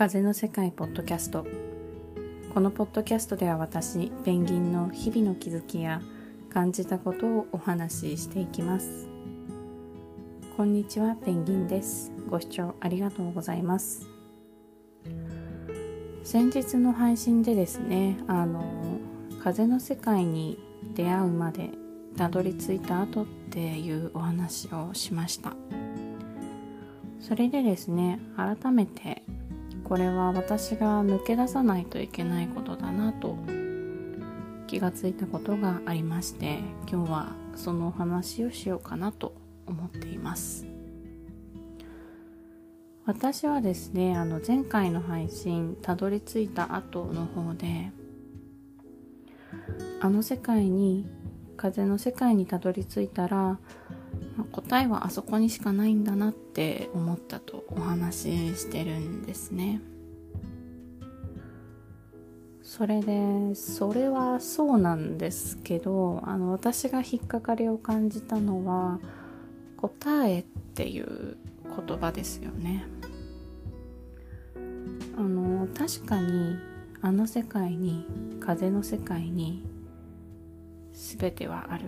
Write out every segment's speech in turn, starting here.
風の世界ポッドキャスト。このポッドキャストでは私ペンギンの日々の気づきや感じたことをお話ししていきます。こんにちはペンギンです。ご視聴ありがとうございます。先日の配信でですねあの風の世界に出会うまでたどり着いた後っていうお話をしました。それでですね改めてこれは私が抜け出さないといけないことだなと気がついたことがありまして今日はそのお話をしようかなと思っています。私はですねあの前回の配信たどり着いた後の方であの世界に風の世界にたどり着いたら答えはあそこにしかないんだなって思ったとお話ししてるんですね。それでそれはそうなんですけどあの私が引っかかりを感じたのは答えっていう言葉ですよね。あの確かにあの世界に風の世界に全てはある。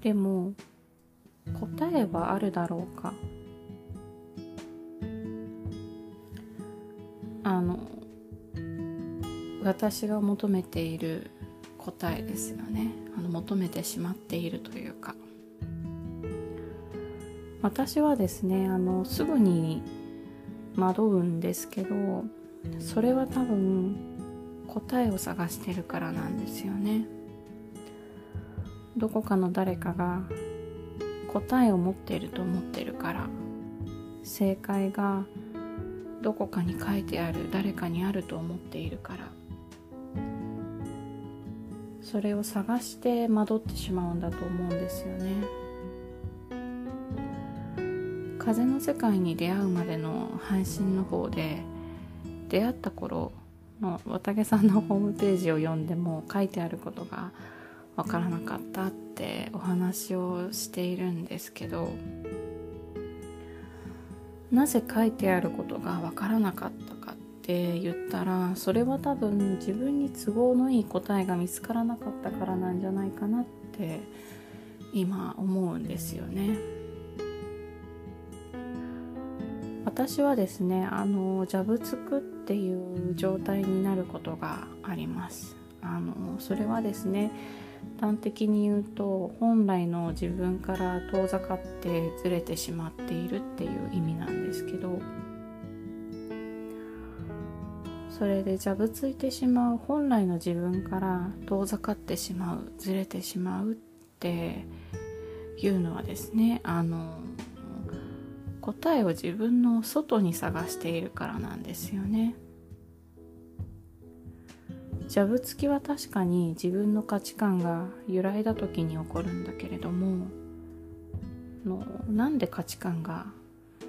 でも答えはあるだろうか？あの私が求めている答えですよね。あの求めてしまっているというか。私はですねあのすぐに惑うんですけどそれは多分答えを探してるからなんですよね。どこかの誰かが答えを持っていると思ってるから正解がどこかに書いてある誰かにあると思っているからそれを探して惑ってしまうんだと思うんですよね。風の世界に出会うまでの配信の方で出会った頃の綿毛さんのホームページを読んでも書いてあることが分からなかったってお話をしているんですけどなぜ書いてあることが分からなかったかって言ったらそれは多分自分に都合のいい答えが見つからなかったからなんじゃないかなって今思うんですよね。私はですねあのジャブつくっていう状態になることがありますあのそれはですね端的に言うと本来の自分から遠ざかってずれてしまっているっていう意味なんですけどそれでじゃぶついてしまう本来の自分から遠ざかってしまうずれてしまうっていうのはですねあの答えを自分の外に探しているからなんですよね。ジャブつきは確かに自分の価値観が揺らいだ時に起こるんだけれどものなんで価値観が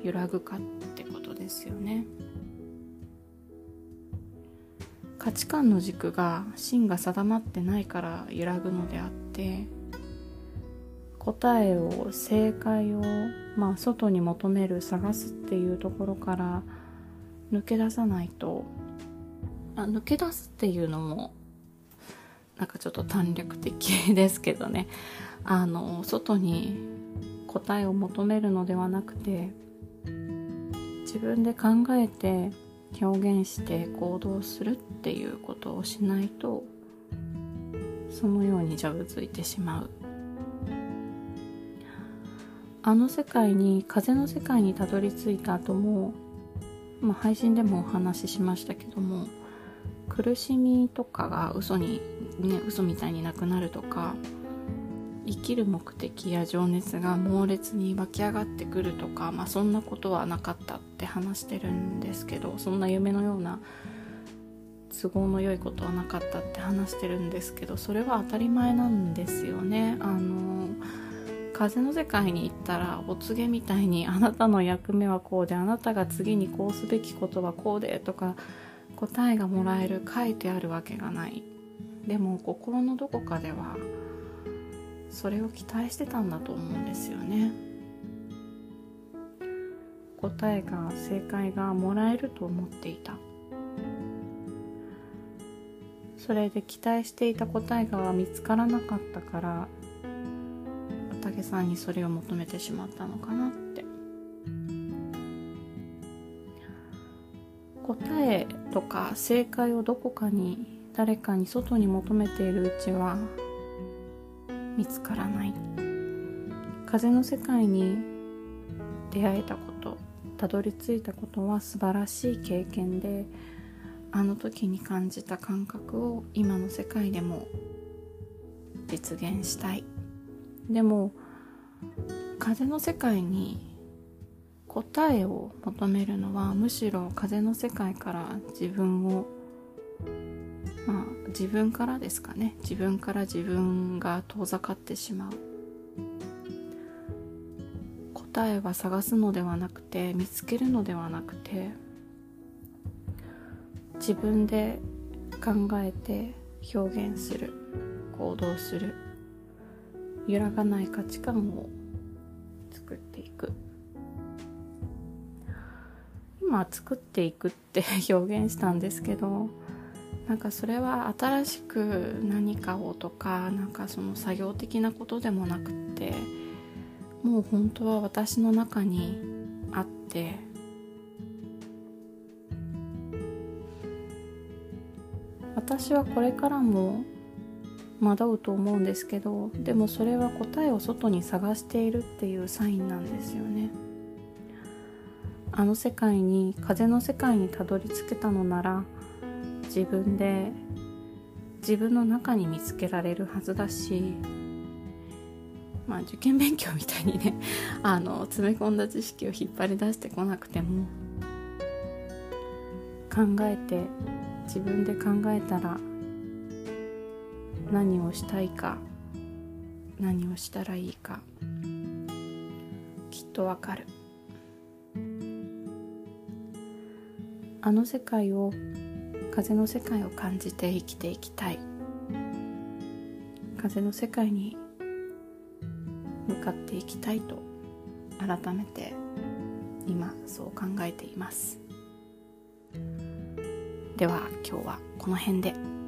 揺らぐかってことですよね。価値観の軸が芯が定まってないから揺らぐのであって答えを正解をまあ外に求める探すっていうところから抜け出さないとあ抜け出すっていうのもなんかちょっと短絡的ですけどね。あの外に答えを求めるのではなくて自分で考えて表現して行動するっていうことをしないとそのようにじゃぶついてしまう。あの世界に風の世界にたどり着いた後も、まあ、配信でもお話ししましたけども苦しみとかが嘘にね嘘みたいになくなるとか生きる目的や情熱が猛烈に湧き上がってくるとか、まあ、そんなことはなかったって話してるんですけどそんな夢のような都合の良いことはなかったって話してるんですけどそれは当たり前なんですよね。あの風の世界に行ったらお告げみたいにあなたの役目はこうであなたが次にこうすべきことはこうでとか答えがもらえる書いてあるわけがない。でも心のどこかではそれを期待してたんだと思うんですよね。答えが正解がもらえると思っていた。それで期待していた答えが見つからなかったから竹さんにそれを求めてしまったのかなって。答えとか正解をどこかに誰かに外に求めているうちは見つからない。風の世界に出会えたことたどり着いたことは素晴らしい経験であの時に感じた感覚を今の世界でも実現したい。でも風の世界に答えを求めるのはむしろ風の世界から自分をまあ自分からですかね。自分から自分が遠ざかってしまう。答えは探すのではなくて見つけるのではなくて自分で考えて表現する行動する揺らがない価値観を作っていく。今作っていくって 表現したんですけどなんかそれは新しく何かをとかなんかその作業的なことでもなくってもう本当は私の中にあって私はこれからも惑うと思うんですけどでもそれは答えを外に探しているっていうサインなんですよね。あの世界に風の世界にたどり着けたのなら自分で自分の中に見つけられるはずだしまあ受験勉強みたいにね あの詰め込んだ知識を引っ張り出してこなくても考えて自分で考えたら何をしたいか何をしたらいいかきっとわかる。あの世界を風の世界を感じて生きていきたい風の世界に向かっていきたいと改めて今そう考えていますでは今日はこの辺で。